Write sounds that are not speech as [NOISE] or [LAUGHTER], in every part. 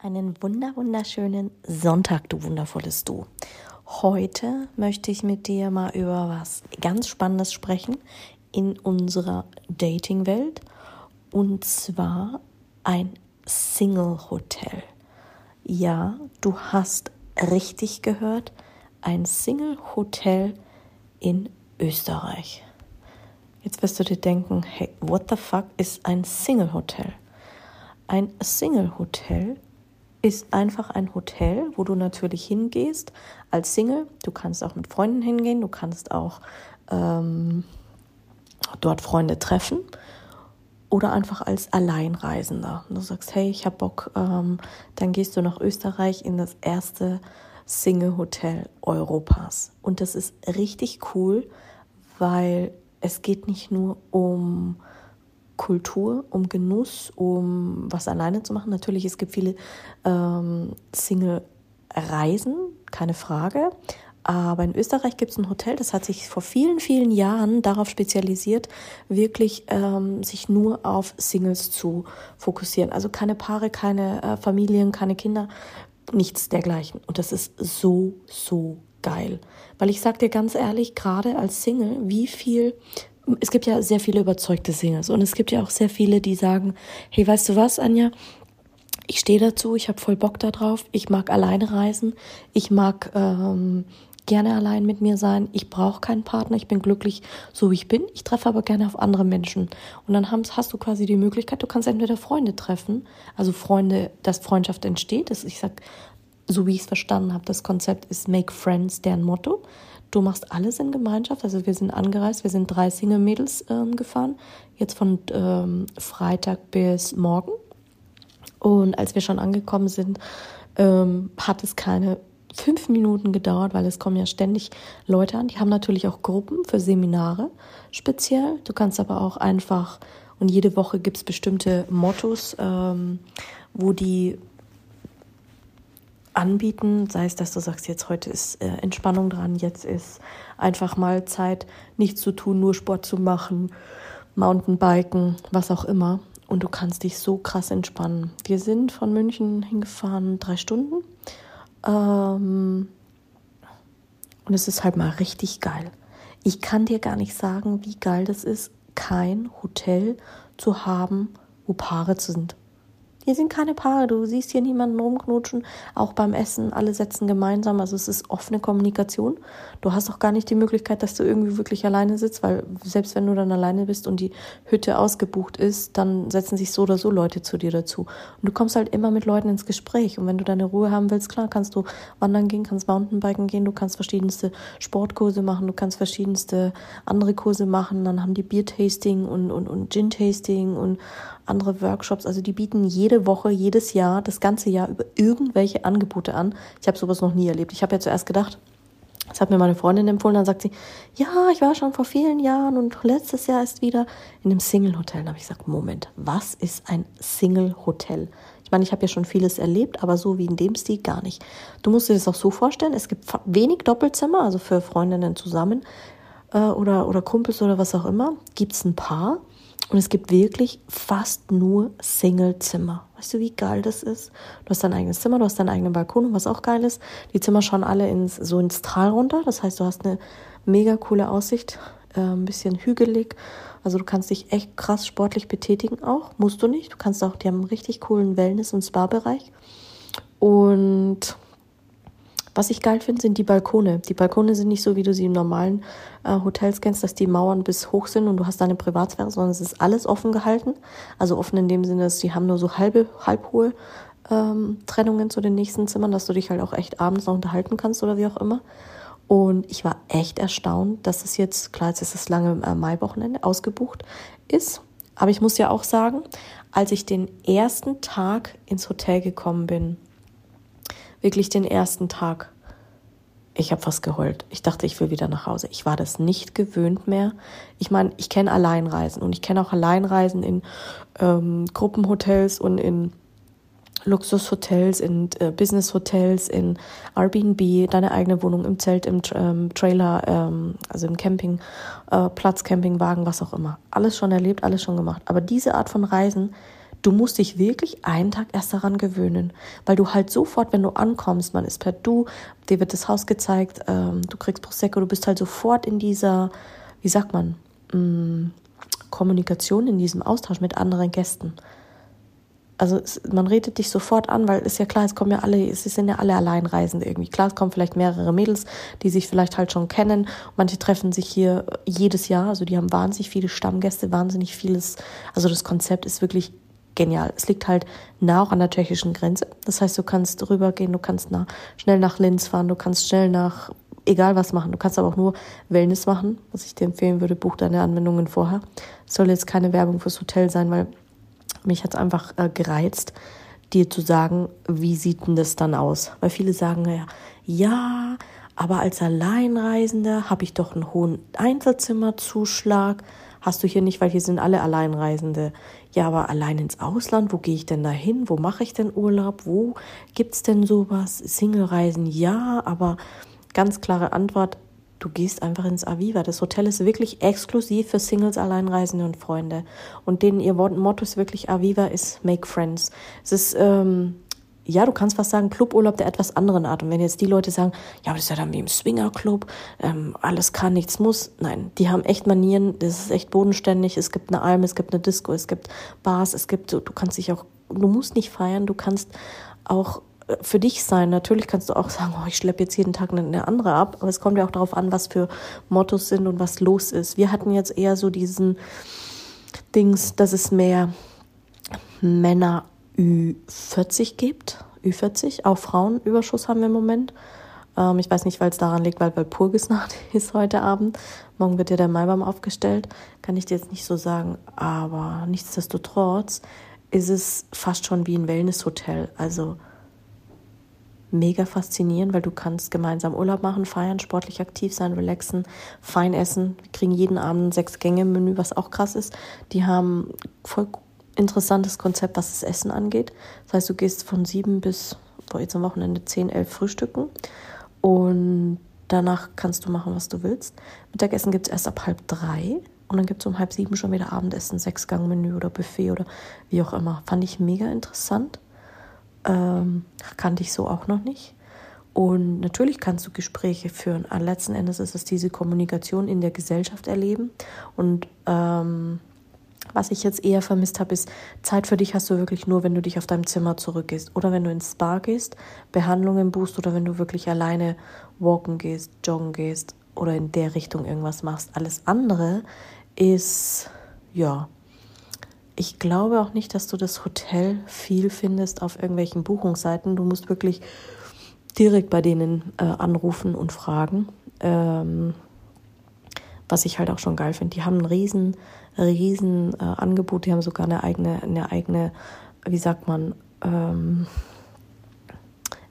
Einen wunder wunderschönen Sonntag, du wundervolles Du. Heute möchte ich mit dir mal über was ganz Spannendes sprechen in unserer Dating-Welt und zwar ein Single-Hotel. Ja, du hast richtig gehört, ein Single-Hotel in Österreich. Jetzt wirst du dir denken, hey, what the fuck ist ein Single-Hotel? Ein Single-Hotel ist einfach ein Hotel, wo du natürlich hingehst als Single. Du kannst auch mit Freunden hingehen, du kannst auch ähm, dort Freunde treffen oder einfach als Alleinreisender. Du sagst, hey, ich habe Bock, ähm, dann gehst du nach Österreich in das erste Single-Hotel Europas. Und das ist richtig cool, weil es geht nicht nur um Kultur, um Genuss, um was alleine zu machen. Natürlich, es gibt viele ähm, Single-Reisen, keine Frage. Aber in Österreich gibt es ein Hotel, das hat sich vor vielen, vielen Jahren darauf spezialisiert, wirklich ähm, sich nur auf Singles zu fokussieren. Also keine Paare, keine äh, Familien, keine Kinder, nichts dergleichen. Und das ist so, so geil. Weil ich sag dir ganz ehrlich, gerade als Single, wie viel es gibt ja sehr viele überzeugte Singles und es gibt ja auch sehr viele, die sagen, hey, weißt du was, Anja? Ich stehe dazu, ich habe voll Bock darauf, ich mag alleine reisen, ich mag ähm, gerne allein mit mir sein, ich brauche keinen Partner, ich bin glücklich, so wie ich bin, ich treffe aber gerne auf andere Menschen. Und dann hast du quasi die Möglichkeit, du kannst entweder Freunde treffen, also Freunde, dass Freundschaft entsteht, das, ich sag, so wie ich es verstanden habe, das Konzept ist Make Friends, deren Motto. Du machst alles in Gemeinschaft. Also wir sind angereist, wir sind drei Single-Mädels ähm, gefahren, jetzt von ähm, Freitag bis morgen. Und als wir schon angekommen sind, ähm, hat es keine fünf Minuten gedauert, weil es kommen ja ständig Leute an. Die haben natürlich auch Gruppen für Seminare speziell. Du kannst aber auch einfach, und jede Woche gibt es bestimmte Mottos, ähm, wo die anbieten, sei es, dass du sagst, jetzt heute ist äh, Entspannung dran, jetzt ist einfach mal Zeit, nichts zu tun, nur Sport zu machen, Mountainbiken, was auch immer. Und du kannst dich so krass entspannen. Wir sind von München hingefahren, drei Stunden. Ähm, und es ist halt mal richtig geil. Ich kann dir gar nicht sagen, wie geil das ist, kein Hotel zu haben, wo Paare sind. Hier sind keine Paare, du siehst hier niemanden rumknutschen, auch beim Essen, alle setzen gemeinsam, also es ist offene Kommunikation. Du hast auch gar nicht die Möglichkeit, dass du irgendwie wirklich alleine sitzt, weil selbst wenn du dann alleine bist und die Hütte ausgebucht ist, dann setzen sich so oder so Leute zu dir dazu. Und du kommst halt immer mit Leuten ins Gespräch und wenn du deine Ruhe haben willst, klar, kannst du wandern gehen, kannst Mountainbiken gehen, du kannst verschiedenste Sportkurse machen, du kannst verschiedenste andere Kurse machen, dann haben die Bier-Tasting und, und, und Gin-Tasting und andere Workshops. Also die bieten jede Woche, jedes Jahr, das ganze Jahr über irgendwelche Angebote an. Ich habe sowas noch nie erlebt. Ich habe ja zuerst gedacht, das hat mir meine Freundin empfohlen, dann sagt sie, ja, ich war schon vor vielen Jahren und letztes Jahr ist wieder in einem Single-Hotel. Da habe ich gesagt, Moment, was ist ein Single-Hotel? Ich meine, ich habe ja schon vieles erlebt, aber so wie in dem Stil gar nicht. Du musst dir das auch so vorstellen, es gibt wenig Doppelzimmer, also für Freundinnen zusammen äh, oder, oder Kumpels oder was auch immer, gibt es ein Paar und es gibt wirklich fast nur Singlezimmer. Weißt du, wie geil das ist? Du hast dein eigenes Zimmer, du hast deinen eigenen Balkon und was auch geil ist, die Zimmer schauen alle ins, so ins Tal runter. Das heißt, du hast eine mega coole Aussicht, äh, ein bisschen hügelig. Also du kannst dich echt krass sportlich betätigen auch. Musst du nicht. Du kannst auch, die haben einen richtig coolen Wellness- und Spa-Bereich. Und was ich geil finde, sind die Balkone. Die Balkone sind nicht so, wie du sie in normalen äh, Hotels kennst, dass die Mauern bis hoch sind und du hast deine Privatsphäre, sondern es ist alles offen gehalten. Also offen in dem Sinne, dass die haben nur so halbe, halbhohe ähm, Trennungen zu den nächsten Zimmern, dass du dich halt auch echt abends noch unterhalten kannst oder wie auch immer. Und ich war echt erstaunt, dass es jetzt, klar, jetzt ist das lange äh, Maiwochenende ausgebucht ist. Aber ich muss ja auch sagen, als ich den ersten Tag ins Hotel gekommen bin, wirklich den ersten Tag, ich habe fast geheult. Ich dachte, ich will wieder nach Hause. Ich war das nicht gewöhnt mehr. Ich meine, ich kenne Alleinreisen und ich kenne auch Alleinreisen in ähm, Gruppenhotels und in Luxushotels, in äh, Businesshotels, in Airbnb, deine eigene Wohnung im Zelt, im ähm, Trailer, ähm, also im Campingplatz, äh, Campingwagen, was auch immer. Alles schon erlebt, alles schon gemacht. Aber diese Art von Reisen Du musst dich wirklich einen Tag erst daran gewöhnen, weil du halt sofort, wenn du ankommst, man ist per Du, dir wird das Haus gezeigt, ähm, du kriegst Prosecco, du bist halt sofort in dieser, wie sagt man, mh, mm, Kommunikation, in diesem Austausch mit anderen Gästen. Also es, man redet dich sofort an, weil ist ja klar, es kommen ja alle, es sind ja alle Alleinreisende irgendwie. Klar, es kommen vielleicht mehrere Mädels, die sich vielleicht halt schon kennen. Manche treffen sich hier jedes Jahr, also die haben wahnsinnig viele Stammgäste, wahnsinnig vieles. Also das Konzept ist wirklich genial. Es liegt halt nah auch an der tschechischen Grenze. Das heißt, du kannst rübergehen, du kannst nach, schnell nach Linz fahren, du kannst schnell nach egal was machen. Du kannst aber auch nur Wellness machen, was ich dir empfehlen würde. Buch deine Anwendungen vorher. Es soll jetzt keine Werbung fürs Hotel sein, weil mich hat es einfach äh, gereizt, dir zu sagen, wie sieht denn das dann aus? Weil viele sagen ja, ja, aber als Alleinreisender habe ich doch einen hohen Einzelzimmerzuschlag hast du hier nicht, weil hier sind alle Alleinreisende. Ja, aber allein ins Ausland, wo gehe ich denn da hin? Wo mache ich denn Urlaub? Wo gibt es denn sowas? Single-Reisen, ja, aber ganz klare Antwort, du gehst einfach ins Aviva. Das Hotel ist wirklich exklusiv für Singles, Alleinreisende und Freunde. Und denen ihr Motto ist wirklich Aviva ist Make Friends. Es ist ähm, ja, du kannst was sagen, Cluburlaub der etwas anderen Art. Und wenn jetzt die Leute sagen, ja, aber das ist ja dann wie im Swingerclub, ähm, alles kann, nichts muss. Nein, die haben echt Manieren, das ist echt bodenständig. Es gibt eine Alm, es gibt eine Disco, es gibt Bars, es gibt, du kannst dich auch, du musst nicht feiern, du kannst auch äh, für dich sein. Natürlich kannst du auch [LAUGHS] sagen, oh, ich schleppe jetzt jeden Tag eine andere ab, aber es kommt ja auch darauf an, was für Mottos sind und was los ist. Wir hatten jetzt eher so diesen Dings, dass es mehr Männer Ü40 gibt. Ü40, auch Frauenüberschuss haben wir im Moment. Ähm, ich weiß nicht, weil es daran liegt, weil Walpurgisnacht [LAUGHS] ist heute Abend. Morgen wird ja der Maibaum aufgestellt. Kann ich dir jetzt nicht so sagen. Aber nichtsdestotrotz ist es fast schon wie ein Wellnesshotel. Also mega faszinierend, weil du kannst gemeinsam Urlaub machen, feiern, sportlich aktiv sein, relaxen, fein essen. Wir kriegen jeden Abend ein Sechs-Gänge-Menü, was auch krass ist. Die haben voll interessantes Konzept, was das Essen angeht. Das heißt, du gehst von sieben bis, boah, jetzt am Wochenende zehn, elf Frühstücken und danach kannst du machen, was du willst. Mittagessen gibt es erst ab halb drei und dann gibt es um halb sieben schon wieder Abendessen, Sechsgang-Menü oder Buffet oder wie auch immer. Fand ich mega interessant. Ähm, kannte ich so auch noch nicht. Und natürlich kannst du Gespräche führen. Letzten Endes ist es diese Kommunikation in der Gesellschaft erleben. Und ähm, was ich jetzt eher vermisst habe, ist, Zeit für dich hast du wirklich nur, wenn du dich auf deinem Zimmer zurückgehst oder wenn du ins Spa gehst, Behandlungen buchst oder wenn du wirklich alleine walken gehst, joggen gehst oder in der Richtung irgendwas machst. Alles andere ist, ja, ich glaube auch nicht, dass du das Hotel viel findest auf irgendwelchen Buchungsseiten. Du musst wirklich direkt bei denen äh, anrufen und fragen. Ähm, was ich halt auch schon geil finde. Die haben ein riesen, riesen äh, Angebot, die haben sogar eine eigene, eine eigene, wie sagt man, ähm,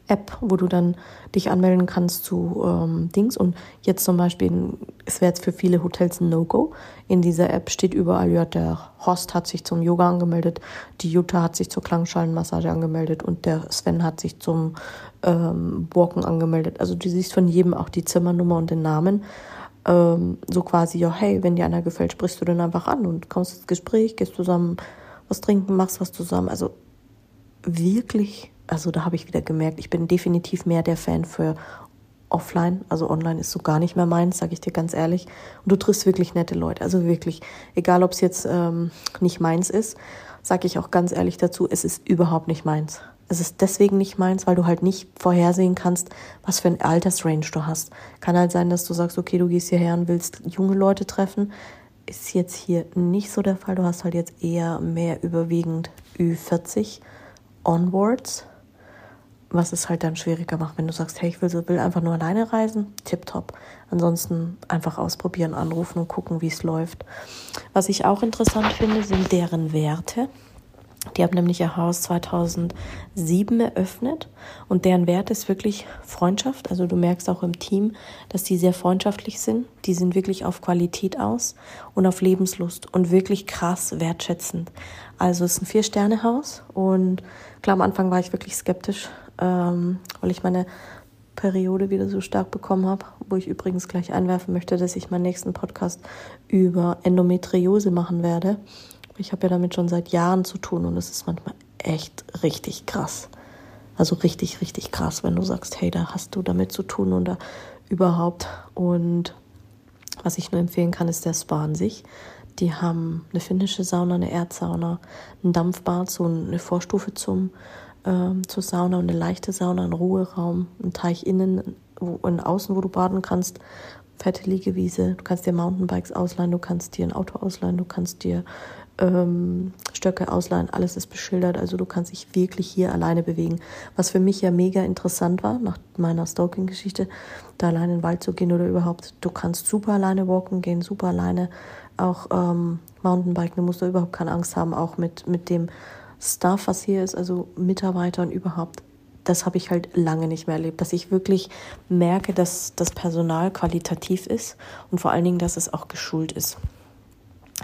App, wo du dann dich anmelden kannst zu ähm, Dings. Und jetzt zum Beispiel, es wäre jetzt für viele Hotels ein No-Go. In dieser App steht überall, ja, der Host hat sich zum Yoga angemeldet, die Jutta hat sich zur Klangschalenmassage angemeldet und der Sven hat sich zum ähm, Walken angemeldet. Also du siehst von jedem auch die Zimmernummer und den Namen ähm, so quasi, ja, hey, wenn dir einer gefällt, sprichst du den einfach an und kommst ins Gespräch, gehst zusammen was trinken, machst was zusammen. Also wirklich, also da habe ich wieder gemerkt, ich bin definitiv mehr der Fan für offline, also online ist so gar nicht mehr meins, sage ich dir ganz ehrlich. Und du triffst wirklich nette Leute, also wirklich, egal ob es jetzt ähm, nicht meins ist, sage ich auch ganz ehrlich dazu, es ist überhaupt nicht meins. Es ist deswegen nicht meins, weil du halt nicht vorhersehen kannst, was für ein Altersrange du hast. Kann halt sein, dass du sagst, okay, du gehst hierher und willst junge Leute treffen. Ist jetzt hier nicht so der Fall. Du hast halt jetzt eher mehr überwiegend Ü40 onwards, was es halt dann schwieriger macht, wenn du sagst, hey, ich will, will einfach nur alleine reisen, tipptopp. Ansonsten einfach ausprobieren, anrufen und gucken, wie es läuft. Was ich auch interessant finde, sind deren Werte. Die haben nämlich ihr Haus 2007 eröffnet und deren Wert ist wirklich Freundschaft. Also du merkst auch im Team, dass die sehr freundschaftlich sind. Die sind wirklich auf Qualität aus und auf Lebenslust und wirklich krass wertschätzend. Also es ist ein Vier-Sterne-Haus und klar, am Anfang war ich wirklich skeptisch, ähm, weil ich meine Periode wieder so stark bekommen habe, wo ich übrigens gleich einwerfen möchte, dass ich meinen nächsten Podcast über Endometriose machen werde. Ich habe ja damit schon seit Jahren zu tun und es ist manchmal echt richtig krass. Also richtig, richtig krass, wenn du sagst, hey, da hast du damit zu tun oder überhaupt. Und was ich nur empfehlen kann, ist der Spa an sich. Die haben eine finnische Sauna, eine Erdsauna, ein Dampfbad, so eine Vorstufe zum, ähm, zur Sauna und eine leichte Sauna, ein Ruheraum, ein Teich innen und außen, wo du baden kannst, fette Liegewiese. Du kannst dir Mountainbikes ausleihen, du kannst dir ein Auto ausleihen, du kannst dir ähm, Stöcke ausleihen, alles ist beschildert, also du kannst dich wirklich hier alleine bewegen. Was für mich ja mega interessant war, nach meiner Stalking-Geschichte, da alleine in den Wald zu gehen oder überhaupt, du kannst super alleine walken gehen, super alleine auch ähm, Mountainbiken, du musst da überhaupt keine Angst haben, auch mit, mit dem Staff, was hier ist, also Mitarbeiter und überhaupt. Das habe ich halt lange nicht mehr erlebt, dass ich wirklich merke, dass das Personal qualitativ ist und vor allen Dingen, dass es auch geschult ist.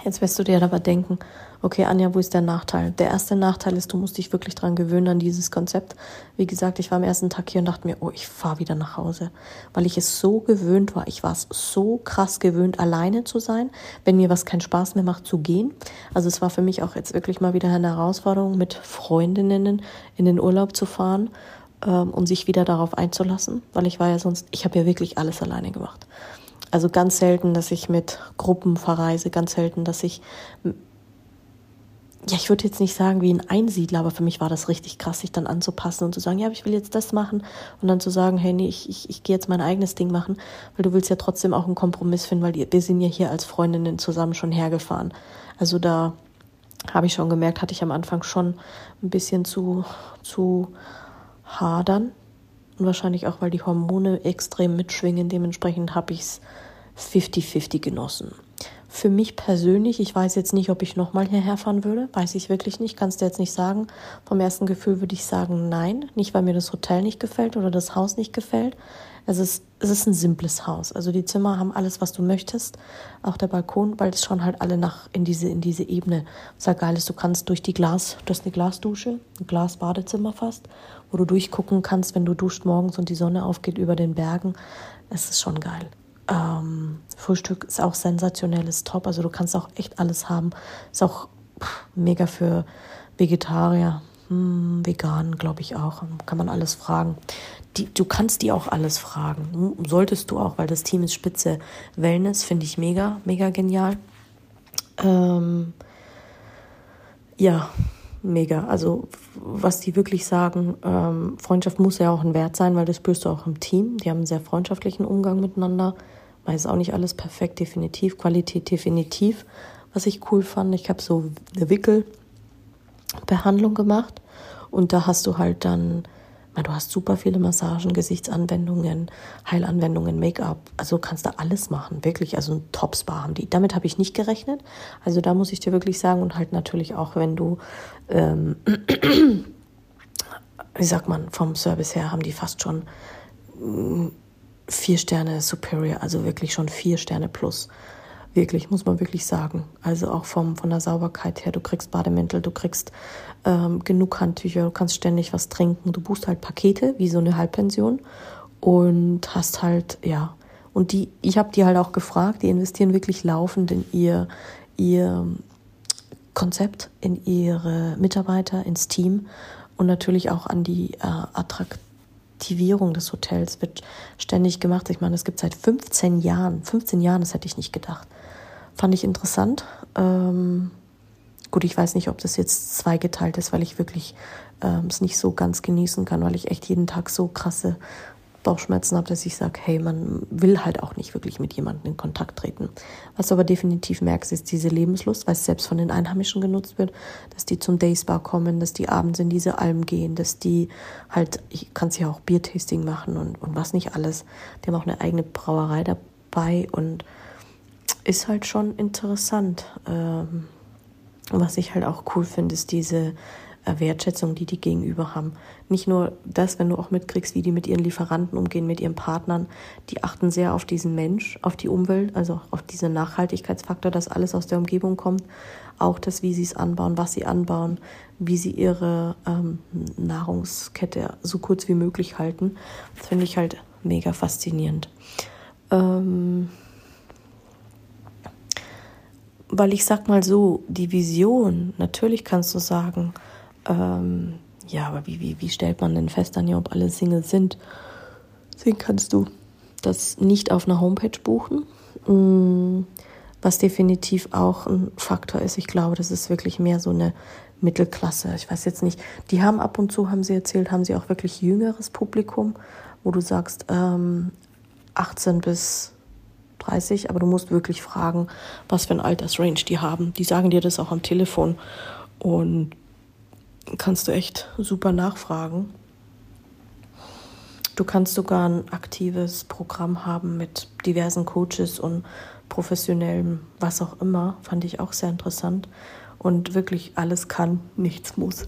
Jetzt wirst du dir aber denken, okay, Anja, wo ist der Nachteil? Der erste Nachteil ist, du musst dich wirklich dran gewöhnen an dieses Konzept. Wie gesagt, ich war am ersten Tag hier und dachte mir, oh, ich fahre wieder nach Hause, weil ich es so gewöhnt war. Ich war es so krass gewöhnt, alleine zu sein, wenn mir was keinen Spaß mehr macht, zu gehen. Also es war für mich auch jetzt wirklich mal wieder eine Herausforderung, mit Freundinnen in den Urlaub zu fahren ähm, und sich wieder darauf einzulassen, weil ich war ja sonst, ich habe ja wirklich alles alleine gemacht. Also ganz selten, dass ich mit Gruppen verreise, ganz selten, dass ich, ja, ich würde jetzt nicht sagen wie ein Einsiedler, aber für mich war das richtig krass, sich dann anzupassen und zu sagen, ja, ich will jetzt das machen und dann zu sagen, hey, nee, ich, ich, ich gehe jetzt mein eigenes Ding machen, weil du willst ja trotzdem auch einen Kompromiss finden, weil wir sind ja hier als Freundinnen zusammen schon hergefahren. Also da habe ich schon gemerkt, hatte ich am Anfang schon ein bisschen zu, zu hadern, und wahrscheinlich auch, weil die Hormone extrem mitschwingen. Dementsprechend habe ich es 50-50 genossen. Für mich persönlich, ich weiß jetzt nicht, ob ich nochmal hierher fahren würde, weiß ich wirklich nicht, kannst du jetzt nicht sagen. Vom ersten Gefühl würde ich sagen, nein. Nicht, weil mir das Hotel nicht gefällt oder das Haus nicht gefällt. Es ist, es ist ein simples Haus. Also die Zimmer haben alles, was du möchtest. Auch der Balkon, weil es schon halt alle nach in diese, in diese Ebene. Was halt geil ist, du kannst durch die Glas, du hast eine Glasdusche, ein Glasbadezimmer fast, wo du durchgucken kannst, wenn du duscht morgens und die Sonne aufgeht über den Bergen. Es ist schon geil. Ähm, Frühstück ist auch sensationell, ist top. Also du kannst auch echt alles haben. Ist auch pff, mega für Vegetarier. Hm, vegan, glaube ich auch. Kann man alles fragen. Die, du kannst die auch alles fragen. Solltest du auch, weil das Team ist spitze. Wellness finde ich mega, mega genial. Ähm, ja, mega. Also was die wirklich sagen, ähm, Freundschaft muss ja auch ein Wert sein, weil das spürst du auch im Team. Die haben einen sehr freundschaftlichen Umgang miteinander. Weiß auch nicht alles perfekt, definitiv. Qualität definitiv. Was ich cool fand, ich habe so eine Wickelbehandlung gemacht und da hast du halt dann Du hast super viele Massagen, Gesichtsanwendungen, Heilanwendungen, Make-up. Also kannst du alles machen, wirklich. Also ein Top-Spa haben die. Damit habe ich nicht gerechnet. Also da muss ich dir wirklich sagen und halt natürlich auch, wenn du, ähm, [CLEARS THROAT] wie sagt man, vom Service her haben die fast schon mm, vier Sterne Superior, also wirklich schon vier Sterne plus. Wirklich, muss man wirklich sagen. Also auch vom, von der Sauberkeit her, du kriegst Bademäntel, du kriegst ähm, genug Handtücher, du kannst ständig was trinken, du buchst halt Pakete, wie so eine Halbpension und hast halt, ja, und die, ich habe die halt auch gefragt, die investieren wirklich laufend in ihr, ihr Konzept, in ihre Mitarbeiter, ins Team und natürlich auch an die äh, Attraktivierung des Hotels wird ständig gemacht. Ich meine, es gibt seit 15 Jahren, 15 Jahren, das hätte ich nicht gedacht. Fand ich interessant. Ähm, gut, ich weiß nicht, ob das jetzt zweigeteilt ist, weil ich wirklich ähm, es nicht so ganz genießen kann, weil ich echt jeden Tag so krasse Bauchschmerzen habe, dass ich sage, hey, man will halt auch nicht wirklich mit jemandem in Kontakt treten. Was du aber definitiv merkst, ist diese Lebenslust, weil es selbst von den Einheimischen genutzt wird, dass die zum Dayspa kommen, dass die abends in diese Alm gehen, dass die halt, ich kann ja auch Biertasting machen und, und was nicht alles. Die haben auch eine eigene Brauerei dabei und ist halt schon interessant. Ähm, was ich halt auch cool finde, ist diese äh, Wertschätzung, die die gegenüber haben. Nicht nur das, wenn du auch mitkriegst, wie die mit ihren Lieferanten umgehen, mit ihren Partnern. Die achten sehr auf diesen Mensch, auf die Umwelt, also auf diesen Nachhaltigkeitsfaktor, dass alles aus der Umgebung kommt. Auch das, wie sie es anbauen, was sie anbauen, wie sie ihre ähm, Nahrungskette so kurz wie möglich halten. Das finde ich halt mega faszinierend. Ähm weil ich sag mal so, die Vision, natürlich kannst du sagen, ähm, ja, aber wie, wie, wie stellt man denn fest, Anja, ob alle Singles sind? Deswegen kannst du das nicht auf einer Homepage buchen. Mm, was definitiv auch ein Faktor ist. Ich glaube, das ist wirklich mehr so eine Mittelklasse. Ich weiß jetzt nicht, die haben ab und zu, haben sie erzählt, haben sie auch wirklich jüngeres Publikum, wo du sagst, ähm, 18 bis 30, aber du musst wirklich fragen, was für ein Altersrange die haben. Die sagen dir das auch am Telefon. Und kannst du echt super nachfragen. Du kannst sogar ein aktives Programm haben mit diversen Coaches und professionellem, was auch immer. Fand ich auch sehr interessant. Und wirklich alles kann, nichts muss.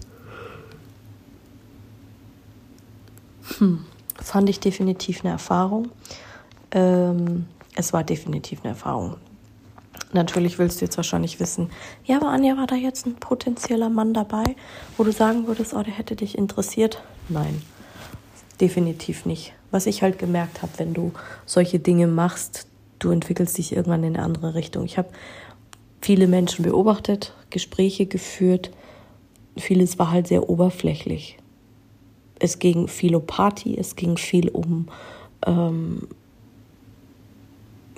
Hm. Fand ich definitiv eine Erfahrung. Ähm, es war definitiv eine Erfahrung. Natürlich willst du jetzt wahrscheinlich wissen, ja, aber Anja, war da jetzt ein potenzieller Mann dabei, wo du sagen würdest, oh, der hätte dich interessiert? Nein, definitiv nicht. Was ich halt gemerkt habe, wenn du solche Dinge machst, du entwickelst dich irgendwann in eine andere Richtung. Ich habe viele Menschen beobachtet, Gespräche geführt. Vieles war halt sehr oberflächlich. Es ging viel um Party, es ging viel um ähm,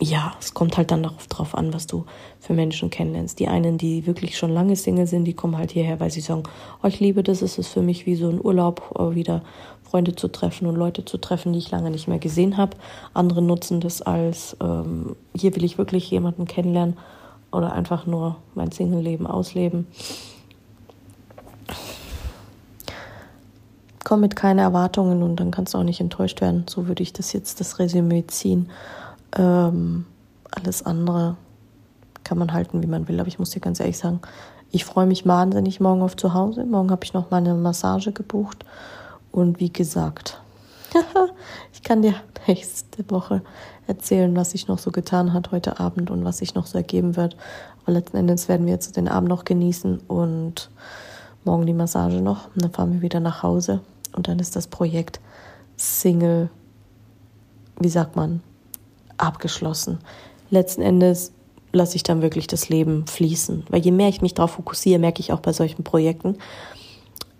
ja, es kommt halt dann darauf drauf an, was du für Menschen kennenlernst. Die einen, die wirklich schon lange Single sind, die kommen halt hierher, weil sie sagen, oh, ich liebe das, es ist für mich wie so ein Urlaub, äh, wieder Freunde zu treffen und Leute zu treffen, die ich lange nicht mehr gesehen habe. Andere nutzen das als, ähm, hier will ich wirklich jemanden kennenlernen oder einfach nur mein Single-Leben ausleben. Komm mit keine Erwartungen und dann kannst du auch nicht enttäuscht werden. So würde ich das jetzt das Resümee ziehen. Ähm, alles andere kann man halten, wie man will. Aber ich muss dir ganz ehrlich sagen, ich freue mich wahnsinnig morgen auf zu Hause. Morgen habe ich noch mal eine Massage gebucht. Und wie gesagt, [LAUGHS] ich kann dir nächste Woche erzählen, was sich noch so getan hat heute Abend und was sich noch so ergeben wird. Aber letzten Endes werden wir jetzt den Abend noch genießen und morgen die Massage noch. Und dann fahren wir wieder nach Hause. Und dann ist das Projekt Single, wie sagt man, abgeschlossen. Letzten Endes lasse ich dann wirklich das Leben fließen. Weil je mehr ich mich darauf fokussiere, merke ich auch bei solchen Projekten,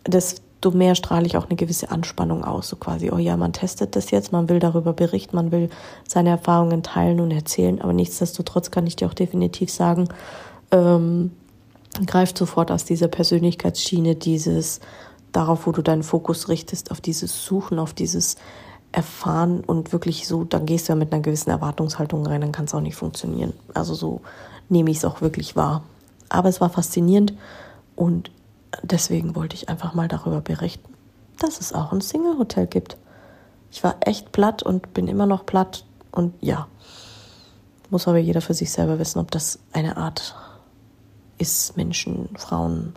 desto mehr strahle ich auch eine gewisse Anspannung aus. So quasi, oh ja, man testet das jetzt, man will darüber berichten, man will seine Erfahrungen teilen und erzählen. Aber nichtsdestotrotz kann ich dir auch definitiv sagen, ähm, greift sofort aus dieser Persönlichkeitsschiene, dieses darauf, wo du deinen Fokus richtest, auf dieses Suchen, auf dieses erfahren und wirklich so, dann gehst du ja mit einer gewissen Erwartungshaltung rein, dann kann es auch nicht funktionieren. Also so nehme ich es auch wirklich wahr. Aber es war faszinierend und deswegen wollte ich einfach mal darüber berichten, dass es auch ein Single-Hotel gibt. Ich war echt platt und bin immer noch platt und ja, muss aber jeder für sich selber wissen, ob das eine Art ist, Menschen, Frauen,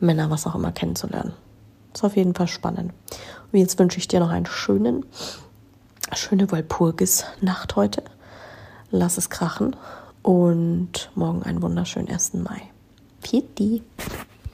Männer, was auch immer kennenzulernen. Ist auf jeden Fall spannend. Und jetzt wünsche ich dir noch einen schönen, schöne Walpurgis-Nacht heute. Lass es krachen und morgen einen wunderschönen 1. Mai. Pieti.